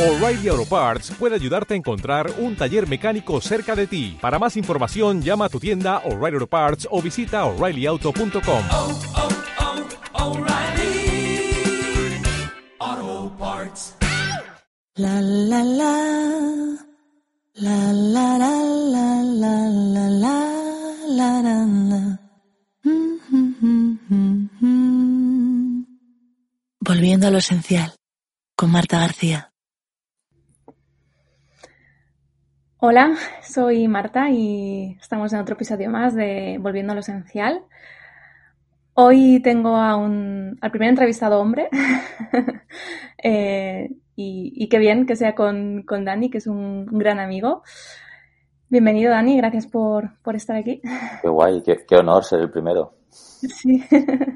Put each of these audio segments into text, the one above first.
O'Reilly Auto Parts puede ayudarte a encontrar un taller mecánico cerca de ti. Para más información, llama a tu tienda O'Reilly Auto Parts o visita oreillyauto.com. oh, oh, O'Reilly Auto Parts. La la la. La la la la la la la la la la. Mm, mm, mm, mm, mm. Volviendo a lo esencial, con Marta García. Hola, soy Marta y estamos en otro episodio más de Volviendo a lo Esencial. Hoy tengo a un, al primer entrevistado hombre eh, y, y, qué bien que sea con, con, Dani, que es un gran amigo. Bienvenido Dani, gracias por, por estar aquí. Qué guay, qué, qué, honor ser el primero. Sí.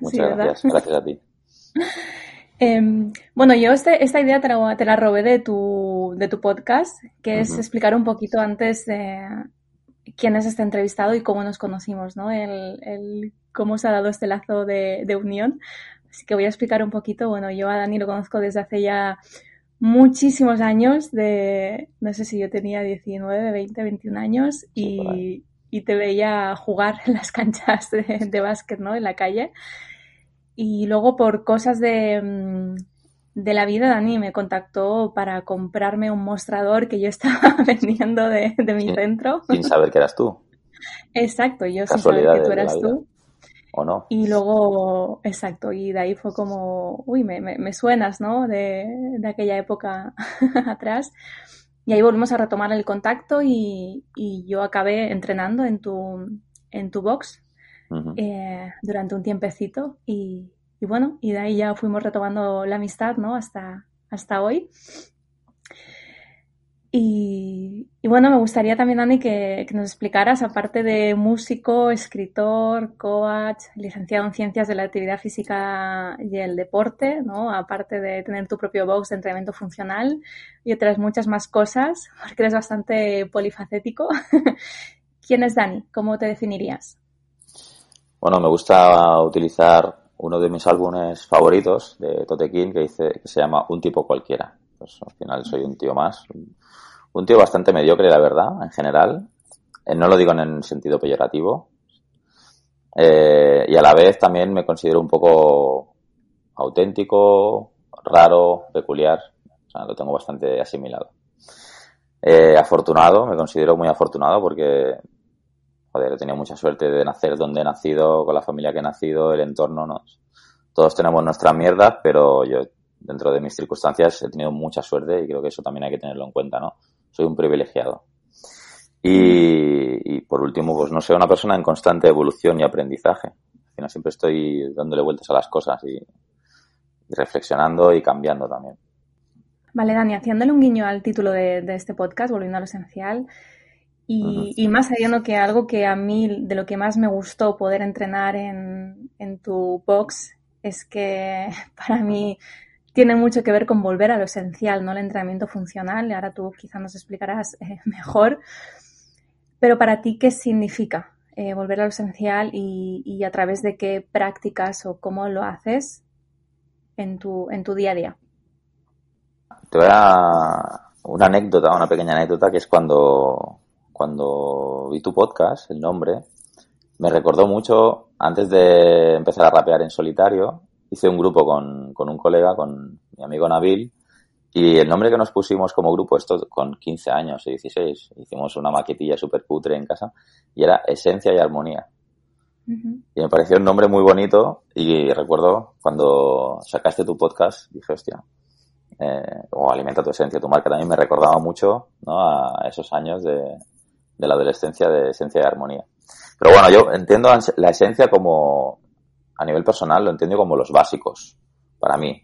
Muchas sí, gracias, gracias a ti. Eh, bueno, yo este, esta idea te la, te la, robé de tu, de tu podcast, que es uh -huh. explicar un poquito antes de quién es este entrevistado y cómo nos conocimos, ¿no? El, el cómo se ha dado este lazo de, de, unión. Así que voy a explicar un poquito. Bueno, yo a Dani lo conozco desde hace ya muchísimos años, de no sé si yo tenía 19, 20, 21 años y, y te veía jugar en las canchas de, de básquet, ¿no? En la calle. Y luego por cosas de, mm, de, la vida, Dani me contactó para comprarme un mostrador que yo estaba vendiendo de, de mi sin, centro. Sin saber que eras tú. Exacto, yo sin saber que tú eras tú. ¿O no? Y luego, exacto, y de ahí fue como, uy, me, me, me suenas, ¿no? De, de aquella época atrás. Y ahí volvimos a retomar el contacto y, y yo acabé entrenando en tu, en tu box Eh, durante un tiempecito y, bueno, y de ahí ya fuimos retomando la amistad, ¿no? Hasta, hasta hoy. Y, y, bueno, me gustaría también, Dani, que, que, nos explicaras, aparte de músico, escritor, coach, licenciado en ciencias de la actividad física y el deporte, ¿no? Aparte de tener tu propio box de entrenamiento funcional y otras muchas más cosas, porque eres bastante polifacético. ¿Quién es Dani? ¿Cómo te definirías? Bueno, me gusta utilizar uno de mis álbumes favoritos de Totequín que dice que se llama Un tipo cualquiera. Pues al final soy un tío más, un tío bastante mediocre, la verdad, en general. Eh, no lo digo en el sentido peyorativo. Eh, y a la vez también me considero un poco auténtico, raro, peculiar. O sea, lo tengo bastante asimilado. Eh, afortunado, me considero muy afortunado porque joder, he tenido mucha suerte de nacer donde he nacido, con la familia que he nacido, el entorno, ¿no? Todos tenemos nuestras mierdas, pero yo, dentro de mis circunstancias, he tenido mucha suerte y creo que eso también hay que tenerlo en cuenta, ¿no? Soy un privilegiado. Y, por último, pues no sé, una persona en constante evolución y aprendizaje. Al siempre estoy dándole vueltas a las cosas y, y reflexionando y cambiando también. Vale, Dani, haciéndole un guiño al título de, de este podcast, volviendo a lo esencial, y, uh -huh. y, más allá que algo que a mí, de lo que más me gustó poder entrenar en, en, tu box, es que para mí tiene mucho que ver con volver a lo esencial, ¿no? El entrenamiento funcional, y ahora tú quizás nos explicarás eh, mejor. Pero para ti, ¿qué significa eh, volver a lo esencial y, y, a través de qué prácticas o cómo lo haces en tu, en tu día a día? Te voy a una anécdota, una pequeña anécdota, que es cuando cuando vi tu podcast, el nombre, me recordó mucho, antes de empezar a rapear en solitario, hice un grupo con, con un colega, con mi amigo Nabil, y el nombre que nos pusimos como grupo, esto con 15 años y 16, hicimos una maquetilla súper putre en casa, y era Esencia y Armonía. Uh -huh. Y me pareció un nombre muy bonito, y recuerdo cuando sacaste tu podcast, dije, hostia, eh, o Alimenta tu Esencia, tu marca también me recordaba mucho ¿no? a esos años de, de la adolescencia de esencia y armonía. Pero bueno, yo entiendo la esencia como, a nivel personal, lo entiendo como los básicos, para mí.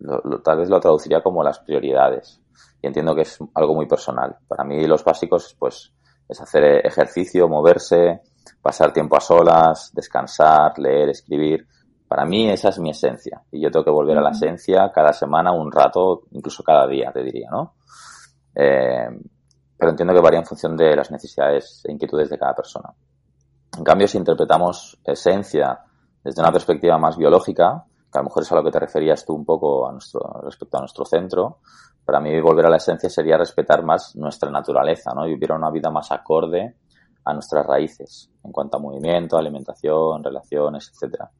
Lo, lo, tal vez lo traduciría como las prioridades. Y entiendo que es algo muy personal. Para mí los básicos, pues, es hacer ejercicio, moverse, pasar tiempo a solas, descansar, leer, escribir. Para mí esa es mi esencia. Y yo tengo que volver a la esencia cada semana, un rato, incluso cada día, te diría, ¿no? Eh, pero entiendo que varía en función de las necesidades e inquietudes de cada persona. En cambio, si interpretamos esencia desde una perspectiva más biológica, que a lo mejor es a lo que te referías tú un poco a nuestro, respecto a nuestro centro, para mí volver a la esencia sería respetar más nuestra naturaleza, ¿no? Y vivir una vida más acorde a nuestras raíces en cuanto a movimiento, alimentación, relaciones, etcétera.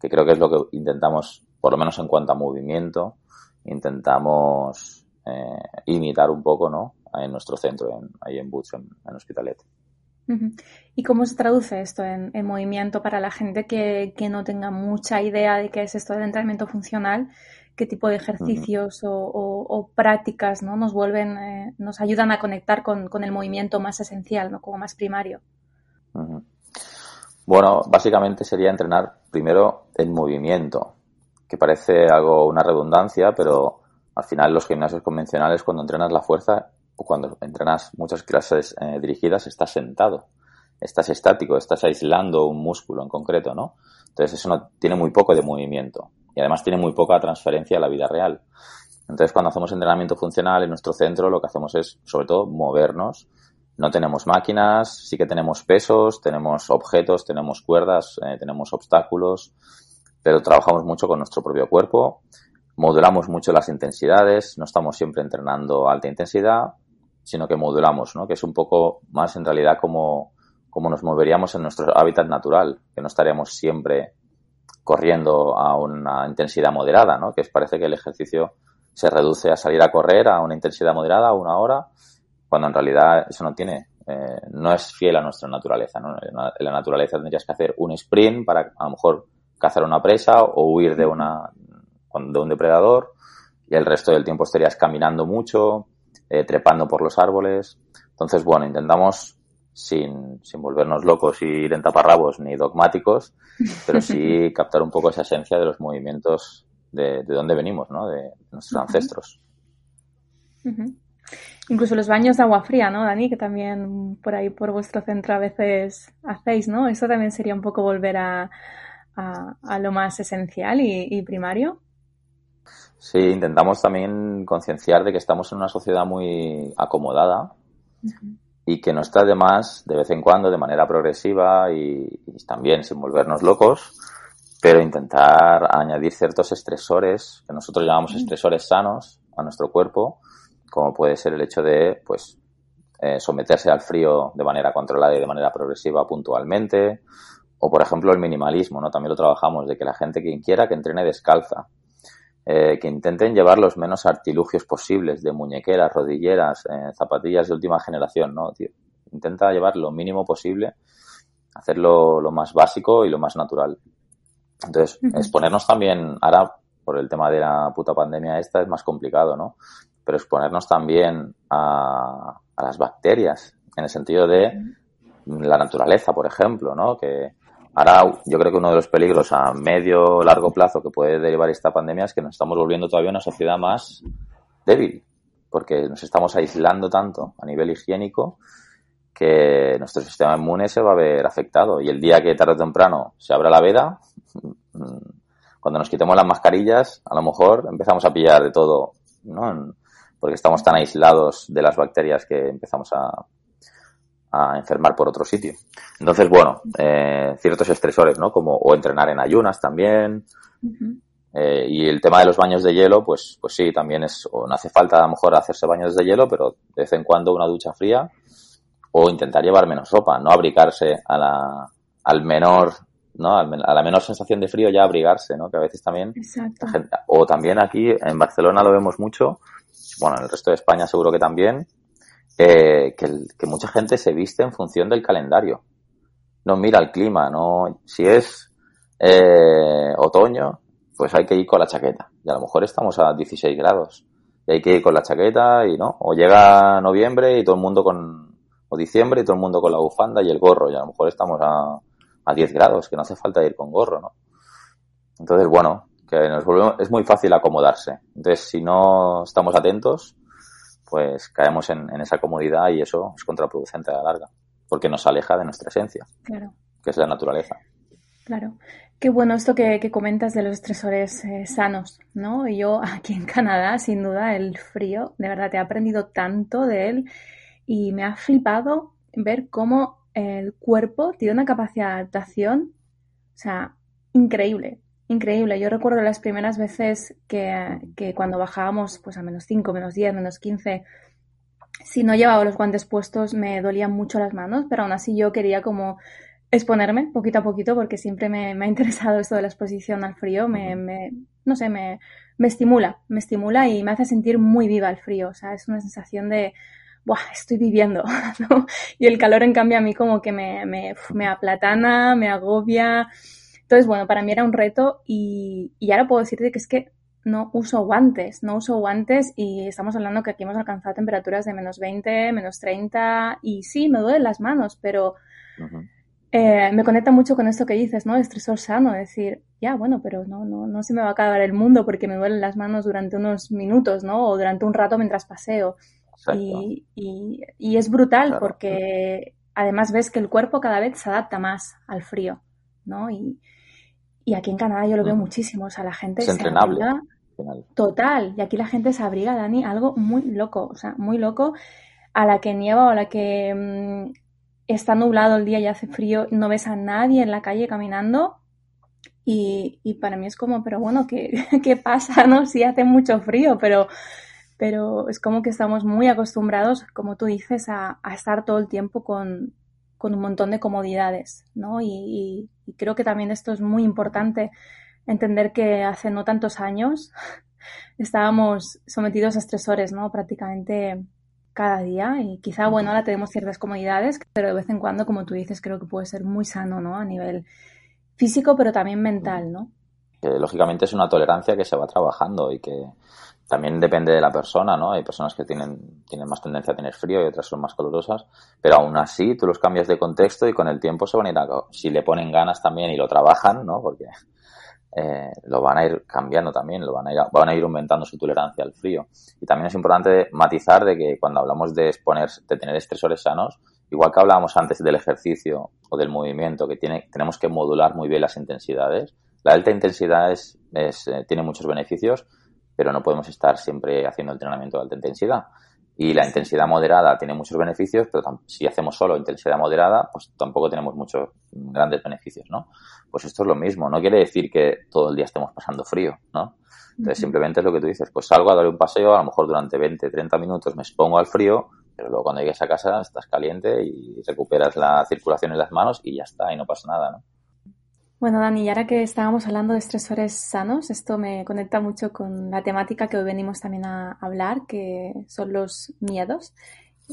Que creo que es lo que intentamos, por lo menos en cuanto a movimiento, intentamos eh, imitar un poco, ¿no? En nuestro centro, en, ahí en Butch, en, en Hospitalet. ¿Y cómo se traduce esto en, en movimiento para la gente que, que no tenga mucha idea de qué es esto del entrenamiento funcional? ¿Qué tipo de ejercicios o, o- o prácticas ¿no? nos vuelven, eh, nos ayudan a conectar con, con el movimiento más esencial, ¿no? como más primario? Bueno, básicamente sería entrenar primero en movimiento, que parece algo, una redundancia, pero al final los gimnasios convencionales cuando entrenas la fuerza cuando entrenas muchas clases eh, dirigidas estás sentado, estás estático, estás aislando un músculo en concreto, ¿no? Entonces eso no, tiene muy poco de movimiento y además tiene muy poca transferencia a la vida real. Entonces cuando hacemos entrenamiento funcional en nuestro centro lo que hacemos es sobre todo movernos. No tenemos máquinas, sí que tenemos pesos, tenemos objetos, tenemos cuerdas, eh, tenemos obstáculos, pero trabajamos mucho con nuestro propio cuerpo, modulamos mucho las intensidades, no estamos siempre entrenando alta intensidad, sino que modulamos, ¿no? Que es un poco más en realidad como, como nos moveríamos en nuestro hábitat natural, que no estaríamos siempre corriendo a una intensidad moderada, ¿no? Que parece que el ejercicio se reduce a salir a correr a una intensidad moderada, a una hora, cuando en realidad eso no tiene, eh, no es fiel a nuestra naturaleza, ¿no? En la naturaleza tendrías que hacer un sprint para a lo mejor cazar una presa o huir de una de un depredador y el resto del tiempo estarías caminando mucho, eh, trepando por los árboles. Entonces, bueno, intentamos sin, sin volvernos locos y ir en taparrabos ni dogmáticos, pero sí captar un poco esa esencia de los movimientos de, de dónde venimos, ¿no? De nuestros ancestros. Incluso los baños de agua fría, ¿no, Dani? Que también por ahí, por vuestro centro, a veces hacéis, ¿no? Eso también sería un poco volver a, a, a lo más esencial y, y primario. Sí, intentamos también concienciar de que estamos en una sociedad muy acomodada y que no está de más, de vez en cuando, de manera progresiva y, y también sin volvernos locos, pero intentar añadir ciertos estresores, que nosotros llamamos estresores sanos, a nuestro cuerpo, como puede ser el hecho de, pues, eh, someterse al frío de manera controlada y de manera progresiva puntualmente, o por ejemplo el minimalismo, ¿no? También lo trabajamos, de que la gente quien quiera que entrene descalza, eh, que intenten llevar los menos artilugios posibles de muñequeras, rodilleras, eh, zapatillas de última generación, ¿no? Tío, intenta llevar lo mínimo posible, hacerlo lo más básico y lo más natural. Entonces, exponernos también, ahora por el tema de la puta pandemia esta es más complicado, ¿no? Pero exponernos también a, a las bacterias, en el sentido de la naturaleza, por ejemplo, ¿no? Que ahora yo creo que uno de los peligros a medio largo plazo que puede derivar esta pandemia es que nos estamos volviendo todavía una sociedad más débil, porque nos estamos aislando tanto a nivel higiénico que nuestro sistema inmune se va a ver afectado y el día que tarde o temprano se abra la veda, mm, cuando nos quitemos las mascarillas, a lo mejor empezamos a pillar de todo, ¿no? Porque estamos tan aislados de las bacterias que empezamos a, a enfermar por otro sitio. Entonces, bueno, eh, ciertos estresores, ¿no? Como o entrenar en ayunas también. Eh, y el tema de los baños de hielo, pues, pues sí, también es, o no hace falta a lo mejor hacerse baños de hielo, pero de vez en cuando una ducha fría o intentar llevar menos ropa, no abrigarse a la, al menor, ¿no? A la menor sensación de frío ya abrigarse, ¿no? Que a veces también Exacto. la gente- o también aquí en Barcelona lo vemos mucho, bueno, en el resto de España seguro que también, eh, que, que mucha gente se viste en función del calendario. No mira el clima, no, si es eh, otoño, pues hay que ir con la chaqueta. Y a lo mejor estamos a 16 grados. Y hay que ir con la chaqueta y no. O llega noviembre y todo el mundo con, o diciembre y todo el mundo con la bufanda y el gorro. Y a lo mejor estamos a, a 10 grados, que no hace falta ir con gorro, ¿no? Entonces, bueno, que nos volvemos, es muy fácil acomodarse. Entonces, si no estamos atentos, pues caemos en, en esa comodidad y eso es contraproducente a la larga, porque nos aleja de nuestra esencia, Claro. que es la naturaleza. Claro. Qué bueno esto que, que comentas de los estresores eh, sanos, ¿no? Yo aquí en Canadá, sin duda, el frío, de verdad, he aprendido tanto de él y me ha flipado ver cómo el cuerpo tiene una capacidad de adaptación, o sea, increíble. Increíble. Yo recuerdo las primeras veces que, que cuando bajábamos pues a menos 5, menos 10, menos 15, si no llevaba los guantes puestos me dolían mucho las manos, pero aún así yo quería como exponerme poquito a poquito porque siempre me, me ha interesado esto de la exposición al frío, me, me no sé, me, me estimula, me estimula y me hace sentir muy viva el frío, o sea, es una sensación de, ¡buah! Estoy viviendo, ¿no? Y el calor, en cambio, a mí como que me, me, me aplatana, me agobia. Entonces, bueno, para mí era un reto y, y ahora puedo decirte que es que no uso guantes, no uso guantes y estamos hablando que aquí hemos alcanzado temperaturas de menos 20, menos 30 y sí, me duelen las manos, pero eh, me conecta mucho con esto que dices, ¿no? Estresor sano, decir, ya, bueno, pero no, no, no se me va a acabar el mundo porque me duelen las manos durante unos minutos, ¿no? O durante un rato mientras paseo. Y, y, y es brutal porque además ves que el cuerpo cada vez se adapta más al frío, ¿no? Y, y aquí en Canadá yo lo veo Ujú. muchísimo, o sea, la gente Es se entrenable. abriga total, y aquí la gente se abriga, Dani, algo muy loco, o sea, muy loco, a la que nieva o a la que mm, está nublado el día y hace frío, no ves a nadie en la calle caminando. Y, y para mí es como, pero bueno, ¿qué, qué pasa, no? Sí hace mucho frío, pero, pero es como que estamos muy acostumbrados, como tú dices, a, a estar todo el tiempo con, con un montón de comodidades, ¿no? Y, y- y creo que también esto es muy importante, entender que hace no tantos años estábamos sometidos a estresores, ¿no? Prácticamente cada día y quizá, bueno, ahora tenemos ciertas comodidades, pero de vez en cuando, como tú dices, creo que puede ser muy sano, ¿no? A nivel físico, pero también mental, ¿no? Lógicamente es una tolerancia que se va trabajando y que también depende de la persona, ¿no? Hay personas que tienen, tienen más tendencia a tener frío y otras son más calurosas, pero aún así tú los cambias de contexto y con el tiempo se van a ir a, si le ponen ganas también y lo trabajan, ¿no? Porque eh, lo van a ir cambiando también, lo van a ir, van a ir aumentando su tolerancia al frío. Y también es importante matizar de que cuando hablamos de exponer, de tener estresores sanos, igual que hablábamos antes del ejercicio o del movimiento, que tiene, tenemos que modular muy bien las intensidades. La alta intensidad es, es, eh, tiene muchos beneficios, pero no podemos estar siempre haciendo entrenamiento de alta intensidad. Y la intensidad moderada tiene muchos beneficios, pero si hacemos solo intensidad moderada, pues tampoco tenemos muchos grandes beneficios, ¿no? Pues esto es lo mismo. No quiere decir que todo el día estemos pasando frío, ¿no? Entonces simplemente es lo que tú dices, pues salgo a dar un paseo, a lo mejor durante 20, 30 minutos me expongo al frío, pero luego cuando llegues a casa estás caliente y recuperas la circulación en las manos y ya está, y no pasa nada, ¿no? Bueno, Dani, y ahora que estábamos hablando de estresores sanos, esto me conecta mucho con la temática que hoy venimos también a hablar, que son los miedos.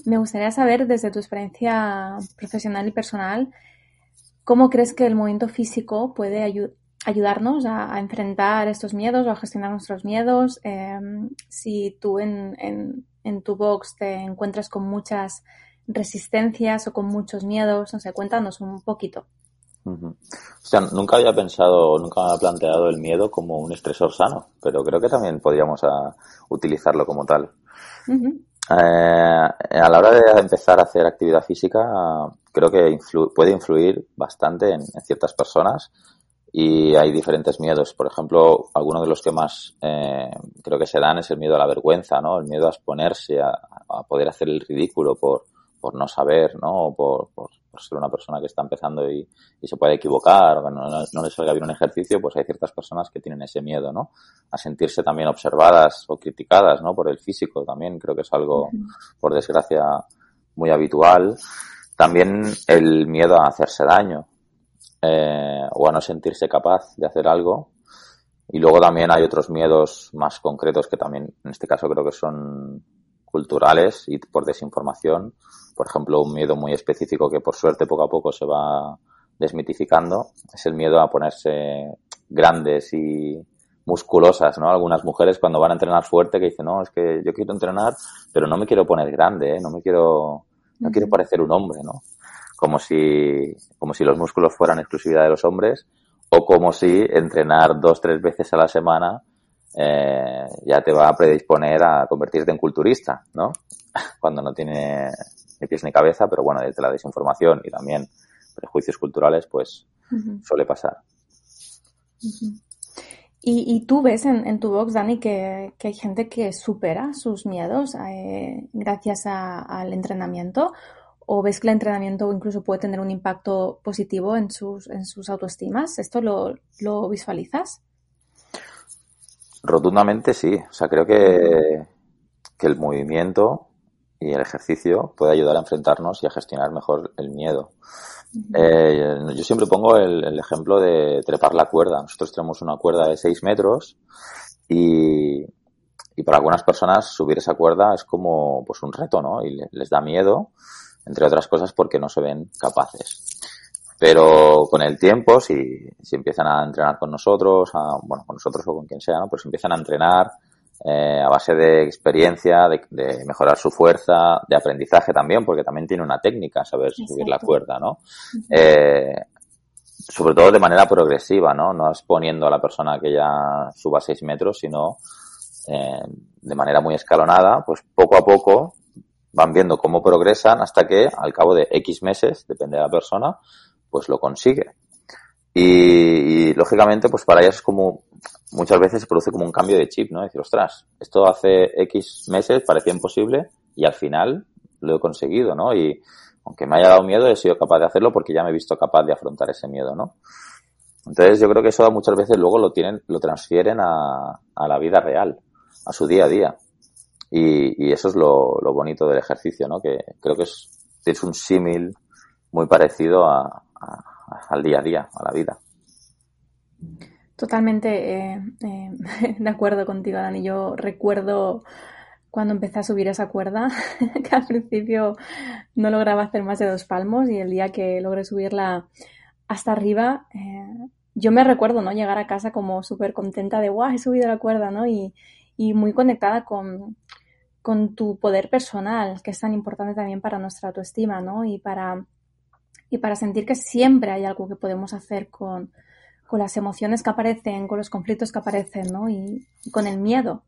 Me gustaría saber, desde tu experiencia profesional y personal, ¿cómo crees que el movimiento físico puede ayu- ayudarnos a, enfrentar estos miedos o a gestionar nuestros miedos? Eh, si tú en, en- en tu box te encuentras con muchas resistencias o con muchos miedos, no sé, cuéntanos un poquito. O sea, nunca había pensado, nunca me había planteado el miedo como un estresor sano, pero creo que también podríamos ah, utilizarlo como tal. Eh, a la hora de empezar a hacer actividad física, creo que influ- puede influir bastante en, en ciertas personas y hay diferentes miedos. Por ejemplo, algunos de los que más eh, creo que se dan es el miedo a la vergüenza, ¿no? El miedo a exponerse, a, a poder hacer el ridículo por, por no saber, ¿no? O por, por, por ser una persona que está empezando y, y se puede equivocar, o que no, no, no le salga bien un ejercicio, pues hay ciertas personas que tienen ese miedo, ¿no? A sentirse también observadas o criticadas, ¿no? Por el físico también, creo que es algo, por desgracia, muy habitual. También el miedo a hacerse daño, eh, o a no sentirse capaz de hacer algo. Y luego también hay otros miedos más concretos que también, en este caso, creo que son culturales y por desinformación. Por ejemplo, un miedo muy específico que por suerte poco a poco se va desmitificando es el miedo a ponerse grandes y musculosas, ¿no? Algunas mujeres cuando van a entrenar fuerte que dicen, no, es que yo quiero entrenar, pero no me quiero poner grande, ¿eh? no me quiero, no quiero parecer un hombre, ¿no? Como si, como si los músculos fueran exclusividad de los hombres o como si entrenar dos, tres veces a la semana eh, ya te va a predisponer a convertirte en culturista, ¿no? Cuando no tiene ni pies ni cabeza, pero bueno, desde la desinformación y también prejuicios culturales, pues suele pasar. Y, y tú ves en, en tu box, Dani, que, que hay gente que supera sus miedos eh, gracias a- al entrenamiento, o ves que el entrenamiento incluso puede tener un impacto positivo en sus, en sus autoestimas. ¿Esto lo, lo visualizas? Rotundamente sí. O sea, creo que, que el movimiento y el ejercicio puede ayudar a enfrentarnos y a gestionar mejor el miedo. Eh, yo siempre pongo el, el, ejemplo de trepar la cuerda. Nosotros tenemos una cuerda de 6 metros y, y, para algunas personas subir esa cuerda es como pues un reto, ¿no? Y les da miedo, entre otras cosas porque no se ven capaces. Pero con el tiempo, si, si empiezan a entrenar con nosotros, a, bueno, con nosotros o con quien sea, ¿no? pues empiezan a entrenar eh, a base de experiencia, de, de, mejorar su fuerza, de aprendizaje también, porque también tiene una técnica saber Exacto. subir la cuerda, ¿no? Eh, sobre todo de manera progresiva, ¿no? No es poniendo a la persona que ya suba seis metros, sino eh, de manera muy escalonada, pues poco a poco van viendo cómo progresan hasta que al cabo de X meses, depende de la persona, pues lo consigue. Y, y, lógicamente, pues para ellas es como, muchas veces se produce como un cambio de chip, ¿no? Decir, ostras, esto hace X meses parecía imposible y al final lo he conseguido, ¿no? Y aunque me haya dado miedo, he sido capaz de hacerlo porque ya me he visto capaz de afrontar ese miedo, ¿no? Entonces yo creo que eso muchas veces luego lo tienen, lo transfieren a, la vida real, a su día a día. Y, eso es lo, lo, bonito del ejercicio, ¿no? Que creo que es, es un símil muy parecido a al día a día, a la vida. Totalmente eh, eh, de acuerdo contigo, Dani. Yo recuerdo cuando empecé a subir esa cuerda, que al principio no lograba hacer más de dos palmos y el día que logré subirla hasta arriba, eh, yo me recuerdo, ¿no? Llegar a casa como súper contenta de, guau, he subido la cuerda, ¿no? Y, muy conectada con, tu poder personal, que es tan importante también para nuestra autoestima, ¿no? Y para sentir que siempre hay algo que podemos hacer con, con las emociones que aparecen, con los conflictos que aparecen, ¿no? Y, y, con el miedo.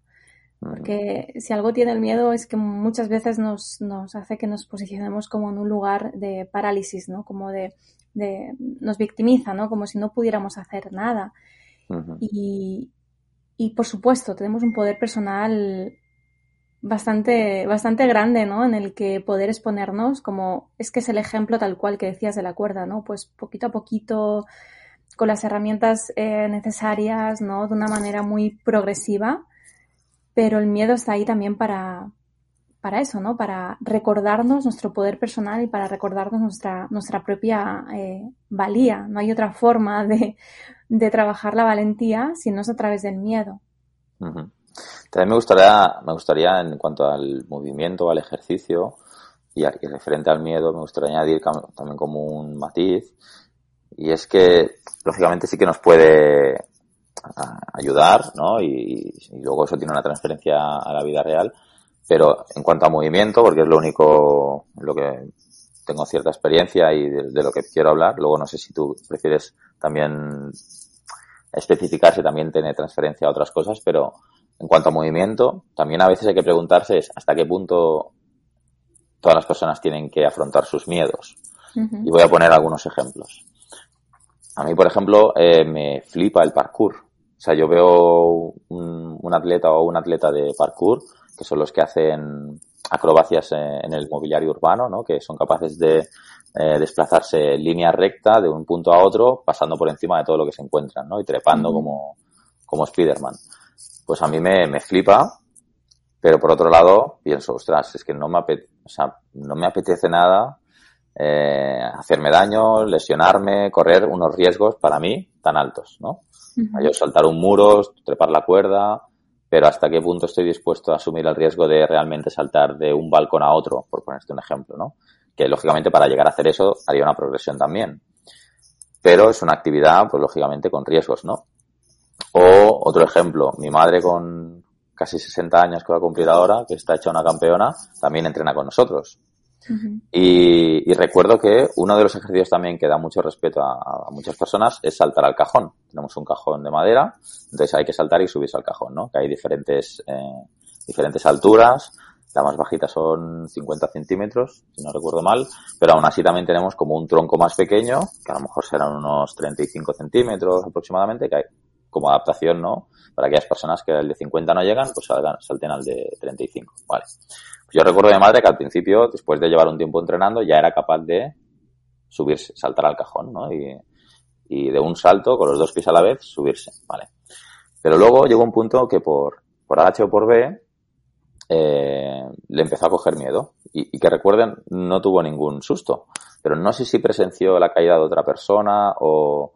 Porque si algo tiene el miedo es que muchas veces nos, nos hace que nos posicionemos como en un lugar de parálisis, ¿no? Como de, de nos victimiza, ¿no? Como si no pudiéramos hacer nada. Y, y por supuesto, tenemos un poder personal bastante, bastante grande, ¿no? En el que poder exponernos, como es que es el ejemplo tal cual que decías de la cuerda, ¿no? Pues poquito a poquito, con las herramientas eh, necesarias, ¿no? De una manera muy progresiva, pero el miedo está ahí también para, para eso, ¿no? Para recordarnos nuestro poder personal y para recordarnos nuestra, nuestra propia eh, valía. No hay otra forma de, de trabajar la valentía si no es a través del miedo. También me gustaría, me gustaría en cuanto al movimiento, al ejercicio y, a, y referente al miedo, me gustaría añadir también como un matiz y es que lógicamente sí que nos puede ayudar, ¿no? Y, y, luego eso tiene una transferencia a la vida real, pero en cuanto a movimiento, porque es lo único, lo que tengo cierta experiencia y de, de lo que quiero hablar, luego no sé si tú prefieres también especificar si también tiene transferencia a otras cosas, pero en cuanto a movimiento, también a veces hay que preguntarse es hasta qué punto todas las personas tienen que afrontar sus miedos. Uh -huh. Y voy a poner algunos ejemplos. A mí, por ejemplo, eh, me flipa el parkour. O sea, yo veo un, un, atleta o un atleta de parkour, que son los que hacen acrobacias en el mobiliario urbano, ¿no? Que son capaces de eh, desplazarse en línea recta de un punto a otro, pasando por encima de todo lo que se encuentran, ¿no? Y trepando uh -huh. como, como Spiderman pues a mí me, me flipa, pero por otro lado pienso, ostras, es que no me, apetece, o sea, no me apetece nada eh, hacerme daño, lesionarme, correr unos riesgos para mí tan altos, ¿no? Uh -huh. Yo saltar un muro, trepar la cuerda, pero hasta qué punto estoy dispuesto a asumir el riesgo de realmente saltar de un balcón a otro, por ponerte un ejemplo, ¿no? Que lógicamente para llegar a hacer eso haría una progresión también. Pero es una actividad, pues lógicamente con riesgos, ¿no? O otro ejemplo, mi madre con casi 60 años que va a cumplir ahora, que está hecha una campeona, también entrena con nosotros. Y, recuerdo que uno de los ejercicios también que da mucho respeto a, muchas personas es saltar al cajón. Tenemos un cajón de madera, entonces hay que saltar y subirse al cajón, ¿no? Que hay diferentes, eh, diferentes alturas. La más bajita son 50 centímetros, si no recuerdo mal, pero aún así también tenemos como un tronco más pequeño, que a lo mejor serán unos 35 centímetros aproximadamente, que hay como adaptación, ¿no? Para aquellas personas que al de 50 no llegan, pues salgan, salten al de 35, ¿vale? Yo recuerdo de madre que al principio, después de llevar un tiempo entrenando, ya era capaz de subirse, saltar al cajón, ¿no? Y, y de un salto, con los dos pies a la vez, subirse, ¿vale? Pero luego llegó un punto que por, por H o por B, eh, le empezó a coger miedo. Y, que recuerden, no tuvo ningún susto. Pero no sé si presenció la caída de otra persona o,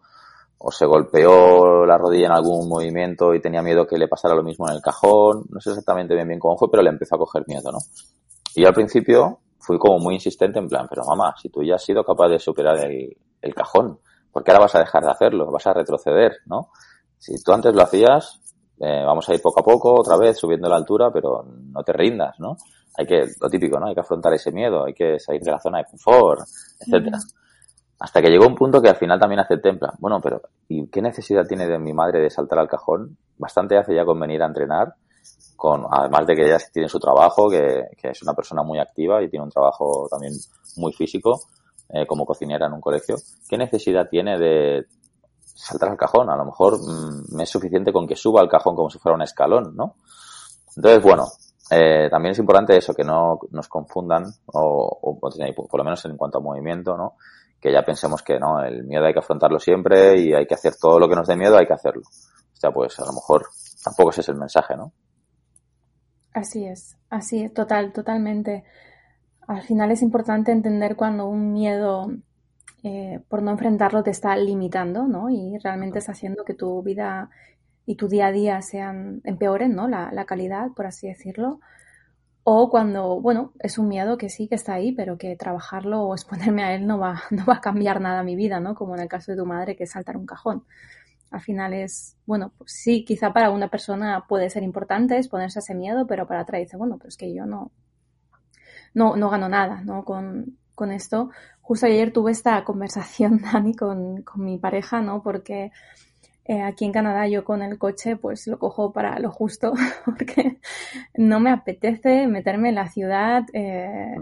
o se golpeó la rodilla en algún movimiento y tenía miedo que le pasara lo mismo en el cajón. No sé exactamente bien bien cómo fue, pero le empezó a coger miedo, ¿no? Y al principio fui como muy insistente en plan, pero mamá, si tú ya has sido capaz de superar el, el cajón, ¿por qué ahora vas a dejar de hacerlo? Vas a retroceder, ¿no? Si tú antes lo hacías, eh, vamos a ir poco a poco, otra vez, subiendo la altura, pero no te rindas, ¿no? Hay que, lo típico, ¿no? Hay que afrontar ese miedo, hay que salir de la zona de confort, etcétera. Hasta que llegó un punto que al final también acepté en plan, bueno, pero ¿y qué necesidad tiene de mi madre de saltar al cajón? Bastante hace ya con venir a entrenar, con, además de que ella tiene su trabajo, que, es una persona muy activa y tiene un trabajo también muy físico, eh, como cocinera en un colegio. ¿Qué necesidad tiene de saltar al cajón? A lo mejor mmm, me es suficiente con que suba al cajón como si fuera un escalón, ¿no? Entonces, bueno, eh, también es importante eso, que no nos confundan, o, o por lo menos en cuanto a movimiento, ¿no? Que ya pensemos que no, el miedo hay que afrontarlo siempre y hay que hacer todo lo que nos dé miedo, hay que hacerlo. O sea, pues a lo mejor tampoco ese es el mensaje, ¿no? Así es, así es, total, totalmente. Al final es importante entender cuando un miedo, eh, por no enfrentarlo, te está limitando, ¿no? Y realmente está haciendo que tu vida y tu día a día sean, empeoren, ¿no? La, la calidad, por así decirlo. O cuando, bueno, es un miedo que sí que está ahí, pero que trabajarlo o exponerme a él no va, no va a cambiar nada mi vida, ¿no? Como en el caso de tu madre, que es saltar un cajón. Al final es, bueno, pues sí, quizá para una persona puede ser importante exponerse a ese miedo, pero para otra dice, bueno, pero es que yo no, no, no gano nada, ¿no? Con, con esto. Justo ayer tuve esta conversación, Dani, con, con mi pareja, ¿no? Porque eh, aquí en Canadá yo con el coche pues lo cojo para lo justo porque no me apetece meterme en la ciudad eh,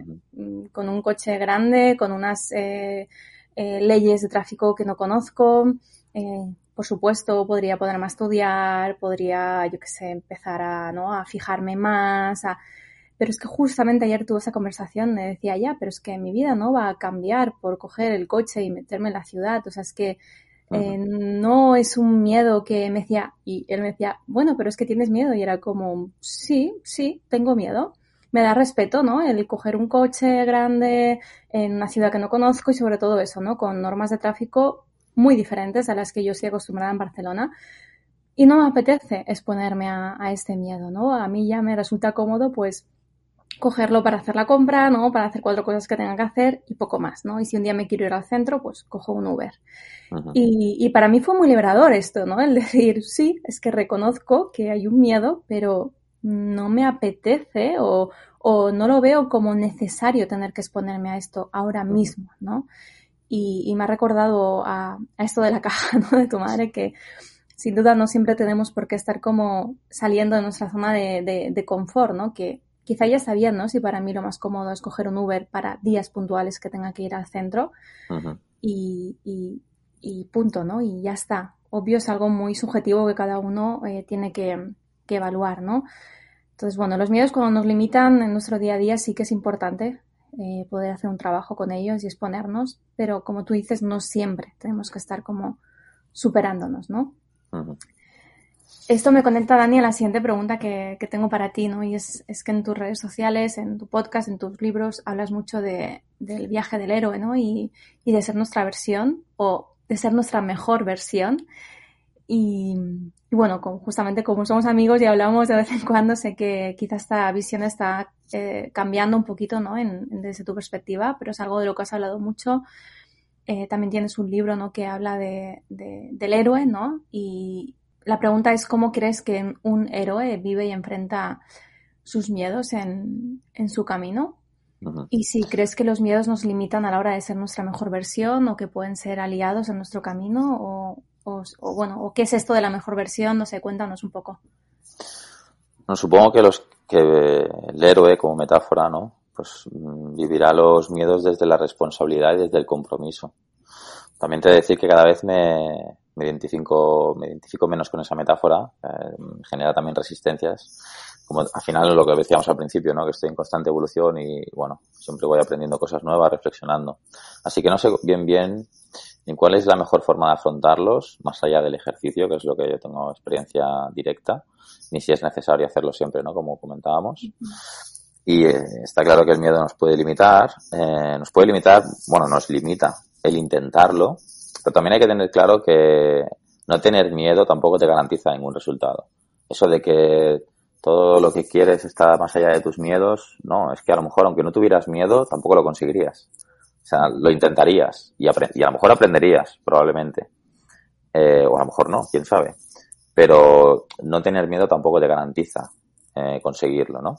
con un coche grande, con unas eh, eh leyes de tráfico que no conozco. Eh, por supuesto, podría ponerme a estudiar, podría, yo qué sé, empezar a, ¿no? a fijarme más, a... pero es que justamente ayer tuve esa conversación, me decía, ya, pero es que mi vida no va a cambiar por coger el coche y meterme en la ciudad, o sea, es que eh, no es un miedo que me decía, y él me decía, bueno, pero es que tienes miedo. Y era como, sí, sí, tengo miedo. Me da respeto, ¿no? El coger un coche grande en una ciudad que no conozco y sobre todo eso, ¿no? Con normas de tráfico muy diferentes a las que yo estoy acostumbrada en Barcelona. Y no me apetece exponerme a, a este miedo, ¿no? A mí ya me resulta cómodo, pues, cogerlo para hacer la compra, ¿no? Para hacer cuatro cosas que tenga que hacer y poco más, ¿no? Y si un día me quiero ir al centro, pues cojo un Uber. Y, y, para mí fue muy liberador esto, ¿no? El decir, sí, es que reconozco que hay un miedo, pero no me apetece o, o no lo veo como necesario tener que exponerme a esto ahora mismo, ¿no? Y, y me ha recordado a, a, esto de la caja, ¿no? De tu madre, que sin duda no siempre tenemos por qué estar como saliendo de nuestra zona de, de, de confort, ¿no? Que quizá ya sabían, ¿no? Si para mí lo más cómodo es coger un Uber para días puntuales que tenga que ir al centro uh -huh. y, y, y, punto, ¿no? Y ya está. Obvio es algo muy subjetivo que cada uno eh, tiene que, que, evaluar, ¿no? Entonces, bueno, los miedos cuando nos limitan en nuestro día a día sí que es importante eh, poder hacer un trabajo con ellos y exponernos, pero como tú dices, no siempre tenemos que estar como superándonos, ¿no? Uh -huh. Esto me conecta, Dani, a la siguiente pregunta que, que tengo para ti, ¿no? Y es, es, que en tus redes sociales, en tu podcast, en tus libros, hablas mucho de, del viaje del héroe, ¿no? Y, y, de ser nuestra versión o de ser nuestra mejor versión. Y, bueno, con, justamente como somos amigos y hablamos de vez en cuando, sé que quizá esta visión está eh, cambiando un poquito, ¿no? En, desde tu perspectiva, pero es algo de lo que has hablado mucho. Eh, también tienes un libro, ¿no? Que habla de, del héroe, ¿no? Y, la pregunta es cómo crees que un héroe vive y enfrenta sus miedos en, en su camino. Uh -huh. Y si crees que los miedos nos limitan a la hora de ser nuestra mejor versión o que pueden ser aliados en nuestro camino o, o, o bueno, o qué es esto de la mejor versión, no sé, cuéntanos un poco. No, supongo que los que el héroe como metáfora, ¿no? Pues vivirá los miedos desde la responsabilidad y desde el compromiso. También te decir que cada vez me, me identifico, me identifico menos con esa metáfora, eh, genera también resistencias, como al final lo que decíamos al principio, ¿no? Que estoy en constante evolución y, bueno, siempre voy aprendiendo cosas nuevas, reflexionando. Así que no sé bien bien ni cuál es la mejor forma de afrontarlos, más allá del ejercicio, que es lo que yo tengo experiencia directa, ni si es necesario hacerlo siempre, ¿no? Como comentábamos. Y eh, está claro que el miedo nos puede limitar, eh, nos puede limitar, bueno, nos limita el intentarlo, pero también hay que tener claro que no tener miedo tampoco te garantiza ningún resultado. Eso de que todo lo que quieres está más allá de tus miedos, no, es que a lo mejor aunque no tuvieras miedo, tampoco lo conseguirías. O sea, lo intentarías y, a lo mejor aprenderías, probablemente. Eh, o a lo mejor no, quién sabe. Pero no tener miedo tampoco te garantiza eh, conseguirlo, ¿no?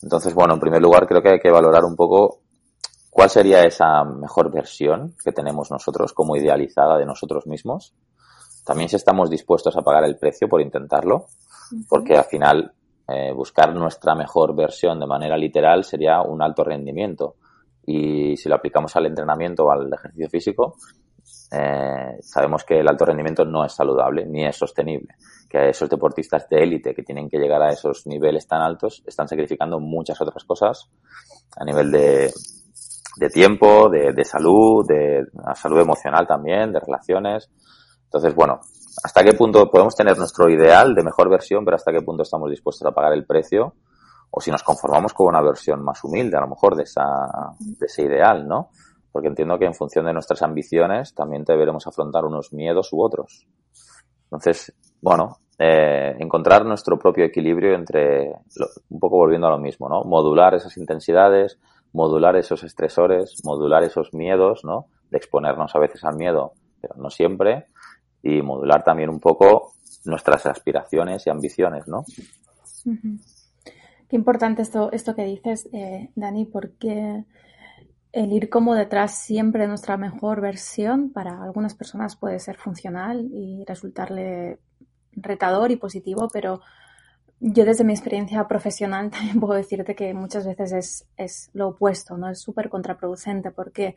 Entonces, bueno, en primer lugar creo que hay que valorar un poco cuál sería esa mejor versión que tenemos nosotros como idealizada de nosotros mismos. También si estamos dispuestos a pagar el precio por intentarlo, porque al final eh, buscar nuestra mejor versión de manera literal sería un alto rendimiento. Y si lo aplicamos al entrenamiento o al ejercicio físico, eh, sabemos que el alto rendimiento no es saludable ni es sostenible. Que esos deportistas de élite que tienen que llegar a esos niveles tan altos están sacrificando muchas otras cosas a nivel de, de tiempo, de, de salud, de salud emocional también, de relaciones. Entonces, bueno, ¿hasta qué punto podemos tener nuestro ideal de mejor versión, pero hasta qué punto estamos dispuestos a pagar el precio? O si nos conformamos con una versión más humilde, a lo mejor, de, esa, de ese ideal, ¿no? Porque entiendo que en función de nuestras ambiciones también deberemos afrontar unos miedos u otros. Entonces, bueno, eh, encontrar nuestro propio equilibrio entre, un poco volviendo a lo mismo, ¿no? Modular esas intensidades, modular esos estresores, modular esos miedos, ¿no? De exponernos a veces al miedo, pero no siempre, y modular también un poco nuestras aspiraciones y ambiciones, ¿no? Qué importante esto, esto que dices, eh, Dani, porque el ir como detrás siempre de nuestra mejor versión para algunas personas puede ser funcional y resultarle retador y positivo, pero yo desde mi experiencia profesional también puedo decirte que muchas veces es, es lo opuesto, ¿no? Es súper contraproducente porque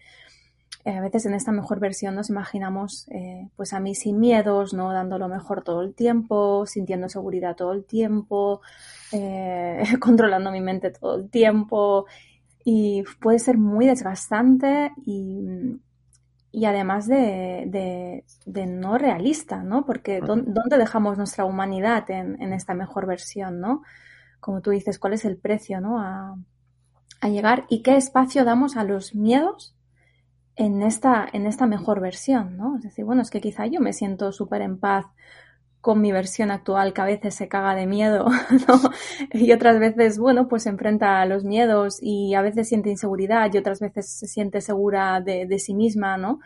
eh, a veces en esta mejor versión nos imaginamos eh, pues a mí sin miedos, ¿no? Dando lo mejor todo el tiempo, sintiendo seguridad todo el tiempo, eh, controlando mi mente todo el tiempo y puede ser muy desgastante y, y además de, de, de, no realista, ¿no? Porque ¿dónde dejamos nuestra humanidad en, en, esta mejor versión, ¿no? Como tú dices, ¿cuál es el precio, ¿no? A, a llegar y qué espacio damos a los miedos en esta, en esta mejor versión, ¿no? Es decir, bueno, es que quizá yo me siento súper en paz con mi versión actual que a veces se caga de miedo, ¿no? Y otras veces, bueno, pues se enfrenta a los miedos y a veces siente inseguridad y otras veces se siente segura de, de sí misma, ¿no?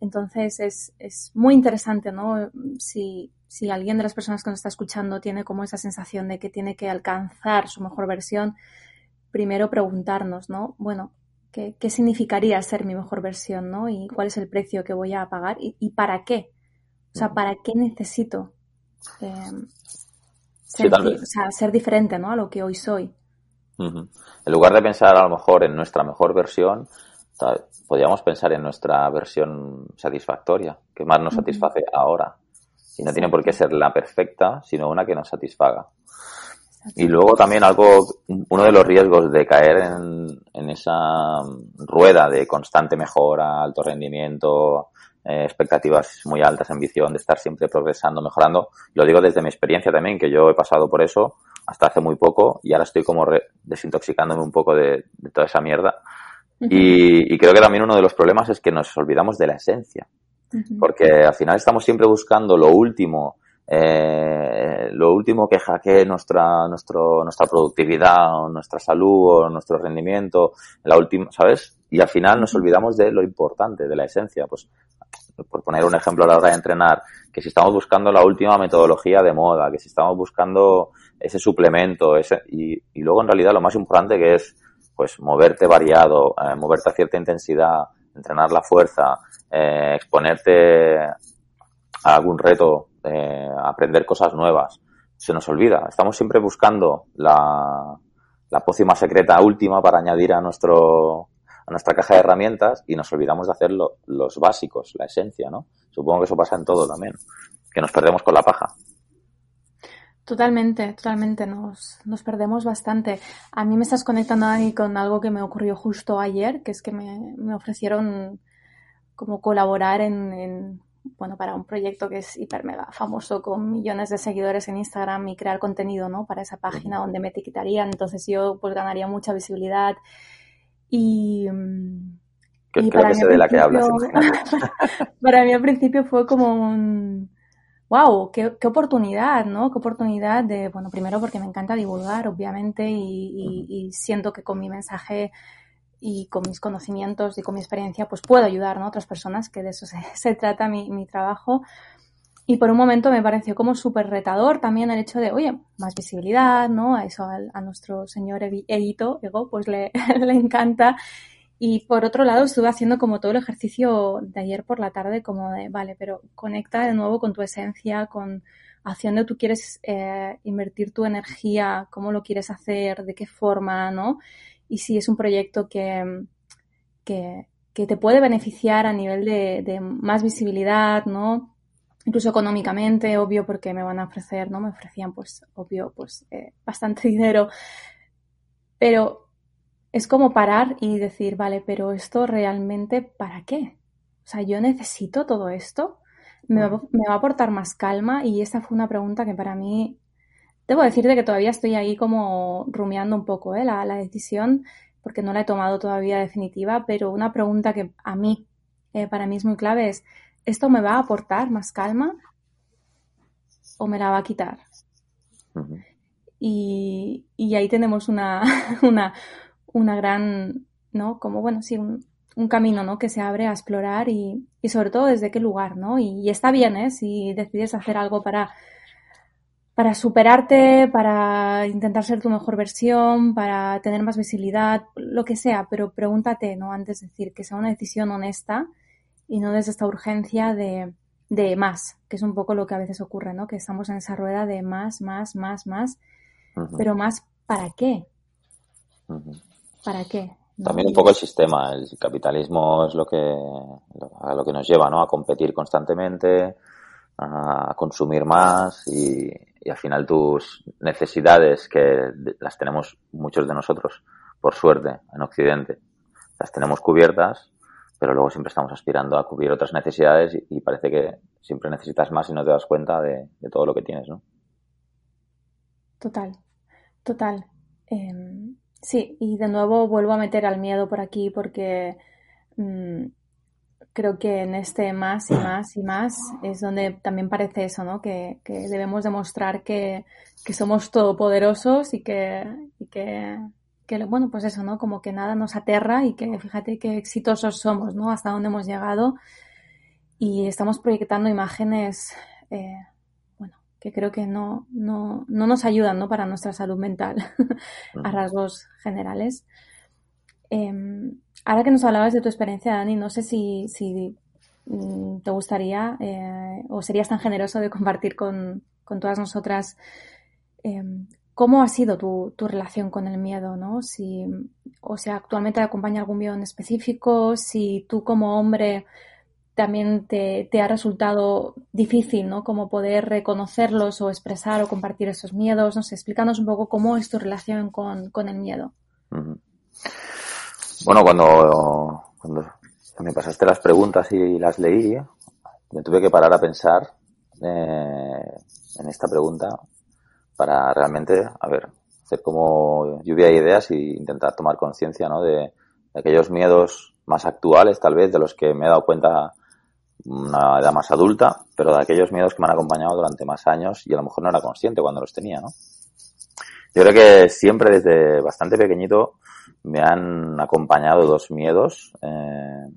Entonces es, es muy interesante, ¿no? Si, si alguien de las personas que nos está escuchando tiene como esa sensación de que tiene que alcanzar su mejor versión, primero preguntarnos, ¿no? Bueno, ¿Qué, ¿Qué, significaría ser mi mejor versión, ¿no? Y cuál es el precio que voy a pagar y, y para qué. O sea, ¿para qué necesito eh, ser, sí, o sea, ser, diferente, ¿no? A lo que hoy soy. Uh -huh. En lugar de pensar a lo mejor en nuestra mejor versión, podríamos pensar en nuestra versión satisfactoria, que más nos satisface uh -huh. ahora. Y no tiene por qué ser la perfecta, sino una que nos satisfaga. Y luego también algo, uno de los riesgos de caer en, en esa rueda de constante mejora, alto rendimiento, eh, expectativas muy altas, ambición, de estar siempre progresando, mejorando. Lo digo desde mi experiencia también, que yo he pasado por eso hasta hace muy poco y ahora estoy como desintoxicándome un poco de, de toda esa mierda. Uh -huh. y, y, creo que también uno de los problemas es que nos olvidamos de la esencia. Uh -huh. Porque al final estamos siempre buscando lo último, eh, lo último que hackee nuestra, nuestro, nuestra productividad o nuestra salud o nuestro rendimiento, la última, ¿sabes? Y al final nos olvidamos de lo importante, de la esencia. Pues, por poner un ejemplo a la hora de entrenar, que si estamos buscando la última metodología de moda, que si estamos buscando ese suplemento, ese, y, luego en realidad lo más importante que es, pues, moverte variado, eh, moverte a cierta intensidad, entrenar la fuerza, eh, exponerte a algún reto eh, aprender cosas nuevas. Se nos olvida. Estamos siempre buscando la, la pócima secreta última para añadir a nuestro a nuestra caja de herramientas y nos olvidamos de hacer lo, los básicos, la esencia, ¿no? Supongo que eso pasa en todo también, que nos perdemos con la paja. Totalmente, totalmente. Nos, nos perdemos bastante. A mí me estás conectando ahí con algo que me ocurrió justo ayer, que es que me, me ofrecieron como colaborar en, en, bueno, para un proyecto que es hiper mega famoso con millones de seguidores en Instagram y crear contenido, ¿no? Para esa página donde me etiquetarían. Entonces yo pues ganaría mucha visibilidad y, Que y creo para que sé de la que hablas. para mí al principio fue como un, wow, qué, qué oportunidad, ¿no? Qué oportunidad de, bueno, primero porque me encanta divulgar, obviamente, y, y- y siento que con mi mensaje y con mis conocimientos y con mi experiencia, pues puedo ayudar, ¿no? A otras personas, que de eso se, se trata mi, mi trabajo. Y por un momento me pareció como súper retador también el hecho de, oye, más visibilidad, ¿no? A eso a, nuestro señor Eito, Ego, pues le, le encanta. Y por otro lado estuve haciendo como todo el ejercicio de ayer por la tarde, como de, vale, pero conecta de nuevo con tu esencia, con hacia dónde tú quieres eh, invertir tu energía, cómo lo quieres hacer, de qué forma, ¿no? Y si es un proyecto que, que, que te puede beneficiar a nivel de, de más visibilidad, ¿no? Incluso económicamente, obvio, porque me van a ofrecer, ¿no? Me ofrecían, pues, obvio, pues, eh, bastante dinero. Pero es como parar y decir, vale, pero esto realmente, ¿para qué? O sea, yo necesito todo esto. Me va, me va a aportar más calma y esa fue una pregunta que para mí, debo decirte que todavía estoy ahí como rumiando un poco, ¿eh? La, la decisión, porque no la he tomado todavía definitiva, pero una pregunta que a mí, eh, para mí es muy clave es, ¿esto me va a aportar más calma o me la va a quitar? Y, y ahí tenemos una, una, una gran, ¿no? Como, bueno, sí, un, un camino, ¿no? Que se abre a explorar y, y sobre todo desde qué lugar, ¿no? Y, y está bien, ¿eh? Si decides hacer algo para, para superarte, para intentar ser tu mejor versión, para tener más visibilidad, lo que sea, pero pregúntate, ¿no? Antes de decir que sea una decisión honesta y no desde esta urgencia de, de más, que es un poco lo que a veces ocurre, ¿no? Que estamos en esa rueda de más, más, más, más, pero más, ¿para qué? ¿Para qué? También un poco el sistema, el capitalismo es lo que, a lo que nos lleva, ¿no? A competir constantemente, a consumir más y, y al final tus necesidades, que las tenemos muchos de nosotros, por suerte, en Occidente, las tenemos cubiertas, pero luego siempre estamos aspirando a cubrir otras necesidades y, parece que siempre necesitas más y no te das cuenta de, todo lo que tienes, ¿no? Total, total. Em, sí, y de nuevo vuelvo a meter al miedo por aquí porque mm, creo que en este más y más y más es donde también parece eso, ¿no? Que, que debemos demostrar que, que somos todopoderosos y que, y que, que, bueno, pues eso, ¿no? Como que nada nos aterra y que fíjate qué exitosos somos, ¿no? Hasta dónde hemos llegado y estamos proyectando imágenes, eh, bueno, que creo que no, no, no nos ayudan, ¿no? Para nuestra salud mental a rasgos generales. Em, ahora que nos hablabas de tu experiencia, Dani, no sé si, si mm, te gustaría eh, o serías tan generoso de compartir con, con todas nosotras em, cómo ha sido tu, tu relación con el miedo, ¿no? Si, o sea, actualmente te acompaña algún miedo en específico, si tú como hombre también te, te ha resultado difícil, ¿no? Como poder reconocerlos o expresar o compartir esos miedos, no sé, explícanos un poco cómo es tu relación con, con el miedo. Bueno, cuando, cuando me pasaste las preguntas y las leí, me tuve que parar a pensar eh, en esta pregunta para realmente, a ver, hacer como lluvia de ideas y intentar tomar conciencia ¿no? de, de aquellos miedos más actuales, tal vez, de los que me he dado cuenta una edad más adulta, pero de aquellos miedos que me han acompañado durante más años y a lo mejor no era consciente cuando los tenía, ¿no? Yo creo que siempre desde bastante pequeñito me han acompañado dos miedos eh,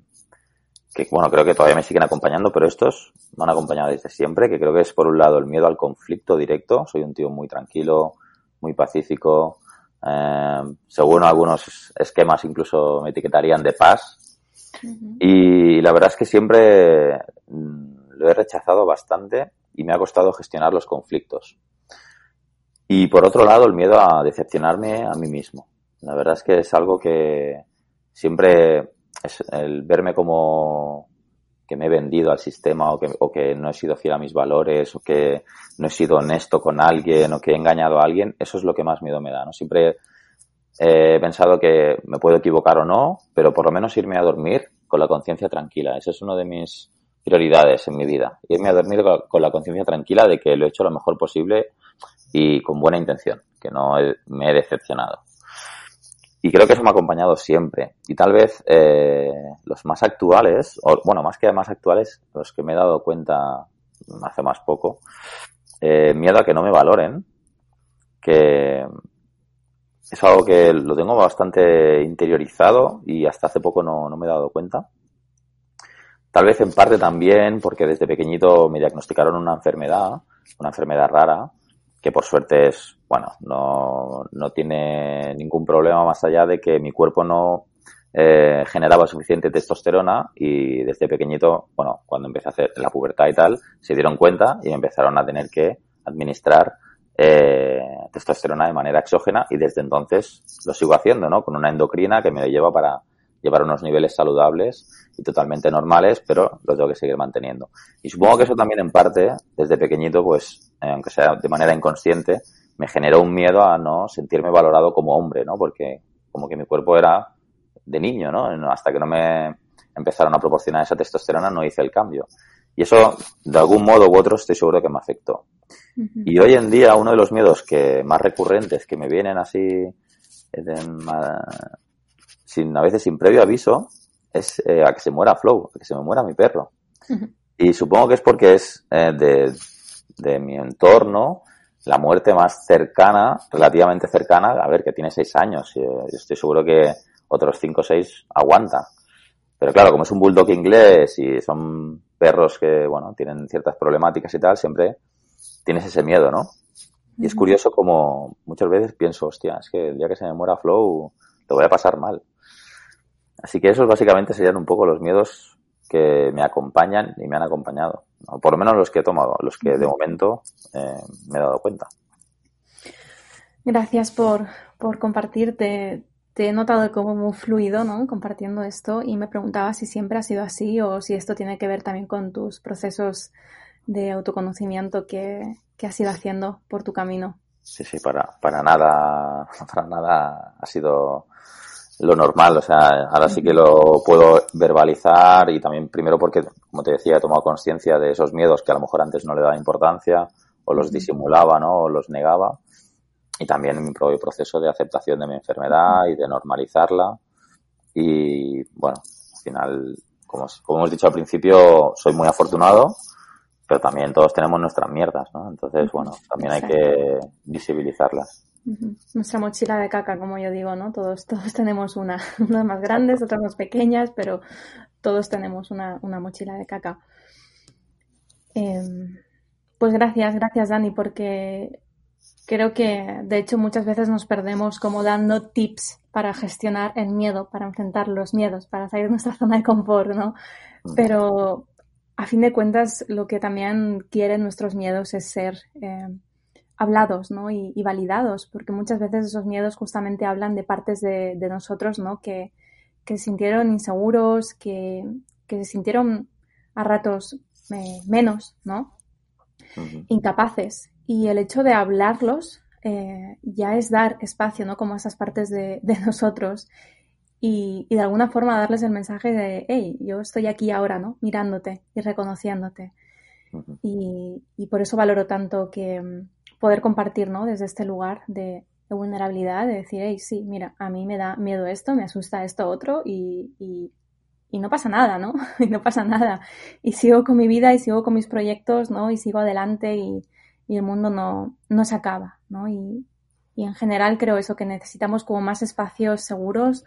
que, bueno, creo que todavía me siguen acompañando, pero estos me han acompañado desde siempre, que creo que es por un lado el miedo al conflicto directo. Soy un tío muy tranquilo, muy pacífico. Eh, según algunos esquemas incluso me etiquetarían de paz. Y la verdad es que siempre mm, lo he rechazado bastante y me ha costado gestionar los conflictos. Y por otro lado, el miedo a decepcionarme a mí mismo. La verdad es que es algo que siempre es el verme como que me he vendido al sistema o que, o que no he sido fiel a mis valores o que no he sido honesto con alguien o que he engañado a alguien, eso es lo que más miedo me da, ¿no? Siempre he pensado que me puedo equivocar o no, pero por lo menos irme a dormir con la conciencia tranquila. Esa es una de mis prioridades en mi vida. Irme a dormir con la conciencia tranquila de que lo he hecho lo mejor posible y con buena intención, que no me he decepcionado. Y creo que eso me ha acompañado siempre. Y tal vez eh, los más actuales, o bueno, más que más actuales, los que me he dado cuenta hace más poco, eh, miedo a que no me valoren, que es algo que lo tengo bastante interiorizado y hasta hace poco no, no me he dado cuenta. Tal vez en parte también porque desde pequeñito me diagnosticaron una enfermedad, una enfermedad rara, que por suerte es, bueno, no, no tiene ningún problema más allá de que mi cuerpo no eh, generaba suficiente testosterona y desde pequeñito, bueno, cuando empecé a hacer la pubertad y tal, se dieron cuenta y empezaron a tener que administrar eh, testosterona de manera exógena y desde entonces lo sigo haciendo, ¿no? Con una endocrina que me lleva para llevar unos niveles saludables y totalmente normales, pero lo tengo que seguir manteniendo. Y supongo que eso también en parte, desde pequeñito, pues, eh, aunque sea de manera inconsciente, me generó un miedo a no sentirme valorado como hombre, ¿no? Porque como que mi cuerpo era de niño, ¿no? Hasta que no me empezaron a proporcionar esa testosterona no hice el cambio. Y eso, de algún modo u otro, estoy seguro que me afectó. Y hoy en día uno de los miedos que más recurrentes que me vienen así sin a veces sin previo aviso es eh, a que se muera Flow, a que se me muera mi perro. Y supongo que es porque es eh, de, de mi entorno la muerte más cercana, relativamente cercana, a ver, que tiene seis años. y, eh, yo estoy seguro que otros cinco o seis aguanta. Pero claro, como es un bulldog inglés y son perros que, bueno, tienen ciertas problemáticas y tal, siempre tienes ese miedo, ¿no? Y es curioso como muchas veces pienso, hostia, es que el día que se me muera Flow, lo voy a pasar mal. Así que esos básicamente serían un poco los miedos que me acompañan y me han acompañado. ¿no? Por lo menos los que he tomado, los que de momento eh, me he dado cuenta. Gracias por, por compartir. Te, te he notado como muy fluido, ¿no? Compartiendo esto y me preguntaba si siempre ha sido así o si esto tiene que ver también con tus procesos de autoconocimiento que, que has ido haciendo por tu camino. Sí, sí, para, para nada, para nada ha sido lo normal. O sea, ahora sí que lo puedo verbalizar y también primero porque, como te decía, he tomado conciencia de esos miedos que a lo mejor antes no le daba importancia o los disimulaba, ¿no? O los negaba. Y también mi propio proceso de aceptación de mi enfermedad y de normalizarla. Y bueno, al final, como, como hemos dicho al principio, soy muy afortunado, pero también todos tenemos nuestras mierdas, ¿no? Entonces, bueno, también hay que visibilizarlas. Nuestra mochila de caca, como yo digo, ¿no? Todos, todos tenemos una, unas más grandes, otras más pequeñas, pero todos tenemos una, una mochila de caca. Em, pues gracias, gracias Dani, porque creo que de hecho muchas veces nos perdemos como dando tips para gestionar el miedo, para enfrentar los miedos, para salir de nuestra zona de confort, ¿no? Pero a fin de cuentas lo que también quieren nuestros miedos es ser eh, hablados ¿no? y, y, validados, porque muchas veces esos miedos justamente hablan de partes de, de nosotros ¿no? que, que, se sintieron inseguros, que, que se sintieron a ratos eh, menos, ¿no? Uh -huh. incapaces. Y el hecho de hablarlos eh, ya es dar espacio, ¿no? Como a esas partes de, de nosotros y, y, de alguna forma darles el mensaje de, hey, yo estoy aquí ahora, ¿no? Mirándote y reconociéndote. Uh -huh. y, y, por eso valoro tanto que poder compartir, ¿no? Desde este lugar de, vulnerabilidad, de decir, hey, sí, mira, a mí me da miedo esto, me asusta esto otro y, y, y no pasa nada, ¿no? y no pasa nada. Y sigo con mi vida y sigo con mis proyectos, ¿no? Y sigo adelante y, y el mundo no, no se acaba, ¿no? Y, y en general creo eso, que necesitamos como más espacios seguros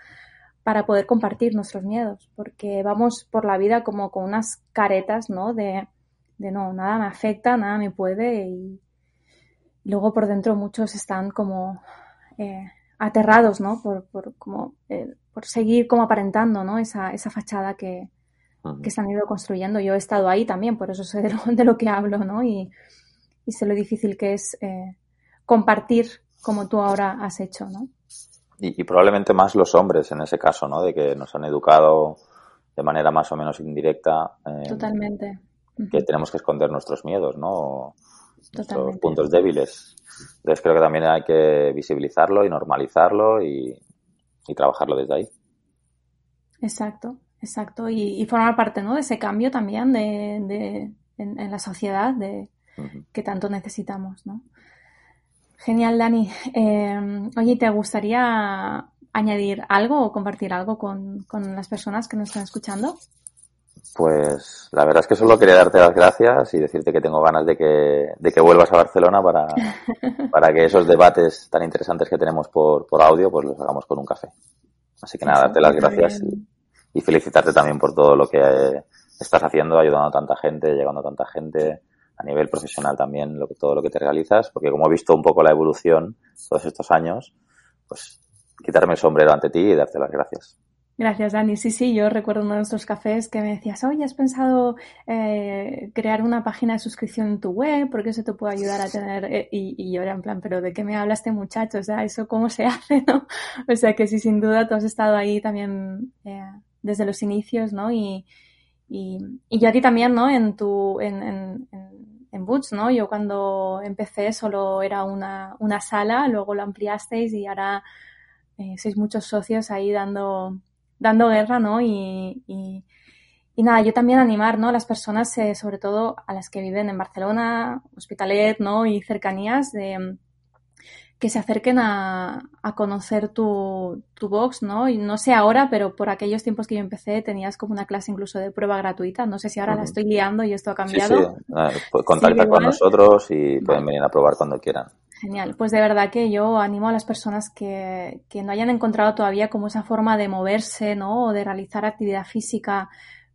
para poder compartir nuestros miedos, porque vamos por la vida como con unas caretas, ¿no? De, de no, nada me afecta, nada me puede y luego por dentro muchos están como eh, aterrados, ¿no? Por, por como, eh, por seguir como aparentando, ¿no? Esa, esa fachada que, -huh. que se han ido construyendo. Yo he estado ahí también, por eso sé de lo, de lo que hablo, ¿no? Y, y sé lo difícil que es eh, compartir como tú ahora has hecho, ¿no? Y, y, probablemente más los hombres en ese caso, ¿no? De que nos han educado de manera más o menos indirecta eh, Totalmente. que tenemos que esconder nuestros miedos, ¿no? Nuestros puntos débiles. Entonces creo que también hay que visibilizarlo y normalizarlo y, y trabajarlo desde ahí. Exacto, exacto. Y, y formar parte, ¿no? de ese cambio también de, de- en, en la sociedad de, que tanto necesitamos, ¿no? Genial, Dani. Eh, oye, ¿te gustaría añadir algo o compartir algo con, con las personas que nos están escuchando? Pues la verdad es que solo quería darte las gracias y decirte que tengo ganas de que, de que vuelvas a Barcelona para, para que esos debates tan interesantes que tenemos por, por audio pues los hagamos con un café. Así que nada, darte las gracias y felicitarte también por todo lo que eh, estás haciendo, ayudando a tanta gente, llegando a tanta gente, a nivel profesional también, lo que, todo lo que te realizas, porque como he visto un poco la evolución todos estos años, pues quitarme el sombrero ante ti y darte las gracias. Gracias, Dani. Sí, sí, yo recuerdo uno de nuestros cafés que me decías, oye, ¿has pensado eh, crear una página de suscripción en tu web? Porque eso te puede ayudar a tener... eh, y, y yo era en plan, ¿pero de qué me habla este muchacho? O sea, ¿eso cómo se hace, no? O sea, que sí, sin duda, tú has estado ahí también eh, desde los inicios, ¿no? Y, y, y yo a ti también, ¿no? En tu... En, en, en, en Boots, ¿no? Yo cuando empecé solo era una, una sala, luego lo ampliasteis y ahora eh, sois muchos socios ahí dando dando guerra, ¿no? Y, y, y nada, yo también animar, ¿no? A las personas, eh, sobre todo a las que viven en Barcelona, Hospitalet, ¿no? Y cercanías, de, que se acerquen a, a conocer tu, tu box, ¿no? Y no sé ahora, pero por aquellos tiempos que yo empecé tenías como una clase incluso de prueba gratuita. No sé si ahora la estoy liando y esto ha Sí, cambiado. sí, eh, pues contacta Sigue con igual. nosotros y pueden venir a probar cuando quieran. Genial, pues de verdad que yo animo a las personas que, que no hayan encontrado todavía como esa forma de moverse, ¿no? O de realizar actividad física,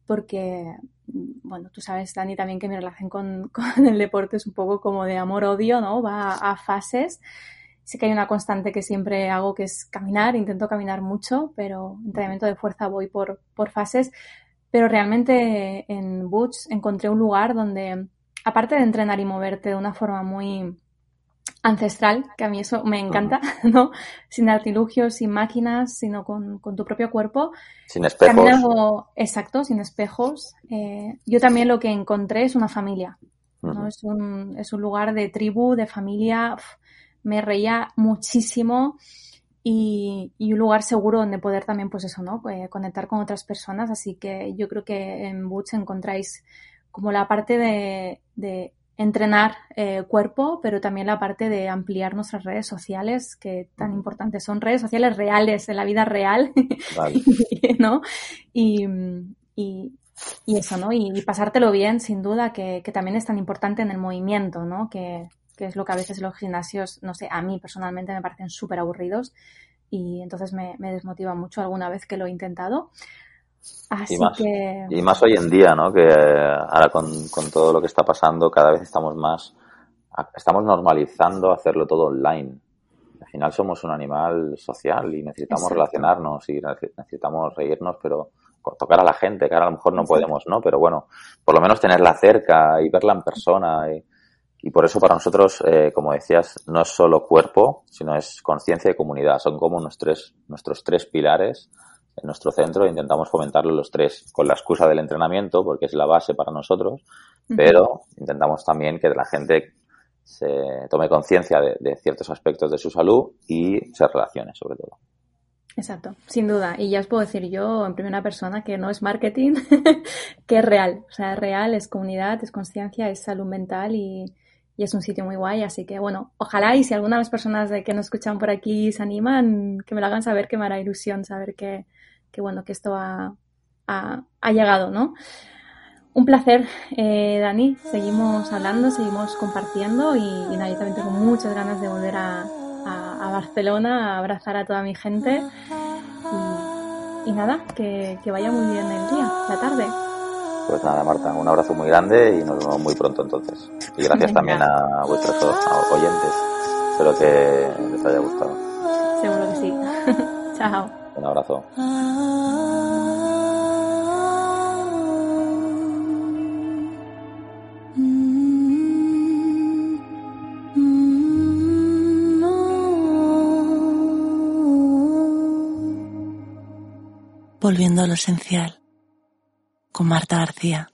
porque, bueno, tú sabes, Dani, también que mi relación con, con el deporte es un poco como de amor-odio, ¿no? Va a, a fases. Sí que hay una constante que siempre hago que es caminar, intento caminar mucho, pero entrenamiento de fuerza voy por, por fases. Pero realmente en Boots encontré un lugar donde, aparte de entrenar y moverte de una forma muy ancestral, que a mí eso me encanta, ¿no? Sin artilugios, sin máquinas, sino con, con tu propio cuerpo. Sin espejos. También algo exacto, sin espejos. Eh, yo también lo que encontré es una familia, ¿no? Es un, es un lugar de tribu, de familia. Uf, me reía muchísimo y, y un lugar seguro donde poder también, pues eso, ¿no? Eh, conectar con otras personas. Así que yo creo que en Boots encontráis como la parte de, de entrenar eh, cuerpo, pero también la parte de ampliar nuestras redes sociales, que tan importantes son redes sociales reales, en la vida real, Vale. ¿no? Y, y, y eso, ¿no? Y, y pasártelo bien, sin duda, que, que también es tan importante en el movimiento, ¿no? Que, que es lo que a veces los gimnasios, no sé, a mí personalmente me parecen súper aburridos y entonces me, me desmotiva mucho alguna vez que lo he intentado. Así Y más, que... y más hoy en día, ¿no? Que eh, ahora con, con todo lo que está pasando, cada vez estamos más, estamos normalizando hacerlo todo online. Al final somos un animal social y necesitamos Exacto. relacionarnos y nece- necesitamos reírnos, pero tocar a la gente, que ahora a lo mejor no Exacto. podemos, ¿no? Pero bueno, por lo menos tenerla cerca y verla en persona. Y, y por eso para nosotros, eh, como decías, no es solo cuerpo, sino es conciencia y comunidad. Son como nuestros tres, nuestros tres pilares en nuestro centro intentamos fomentarlo los tres con la excusa del entrenamiento, porque es la base para nosotros, pero intentamos también que la gente se tome conciencia de, de ciertos aspectos de su salud y se relacione sobre todo. Exacto, sin duda. Y ya os puedo decir yo en primera persona que no es marketing, que es real. O sea, es real, es comunidad, es conciencia, es salud mental y, y es un sitio muy guay. Así que bueno, ojalá y si alguna de las personas de que nos escuchan por aquí se animan, que me lo hagan saber, que me hará ilusión saber que, que bueno, que esto ha, ha, ha llegado, ¿no? Un placer, eh, Dani. Seguimos hablando, seguimos compartiendo y, y nada, yo también tengo muchas ganas de volver a, a, a Barcelona, a abrazar a toda mi gente. Y, y nada, que, que vaya muy bien el día, la tarde. Pues nada, Marta, un abrazo muy grande y nos vemos muy pronto entonces. Y gracias Venga. también a vuestros oyentes. Espero que les haya gustado. Seguro que sí. Chao. Un abrazo. Volviendo a lo esencial. con Marta García.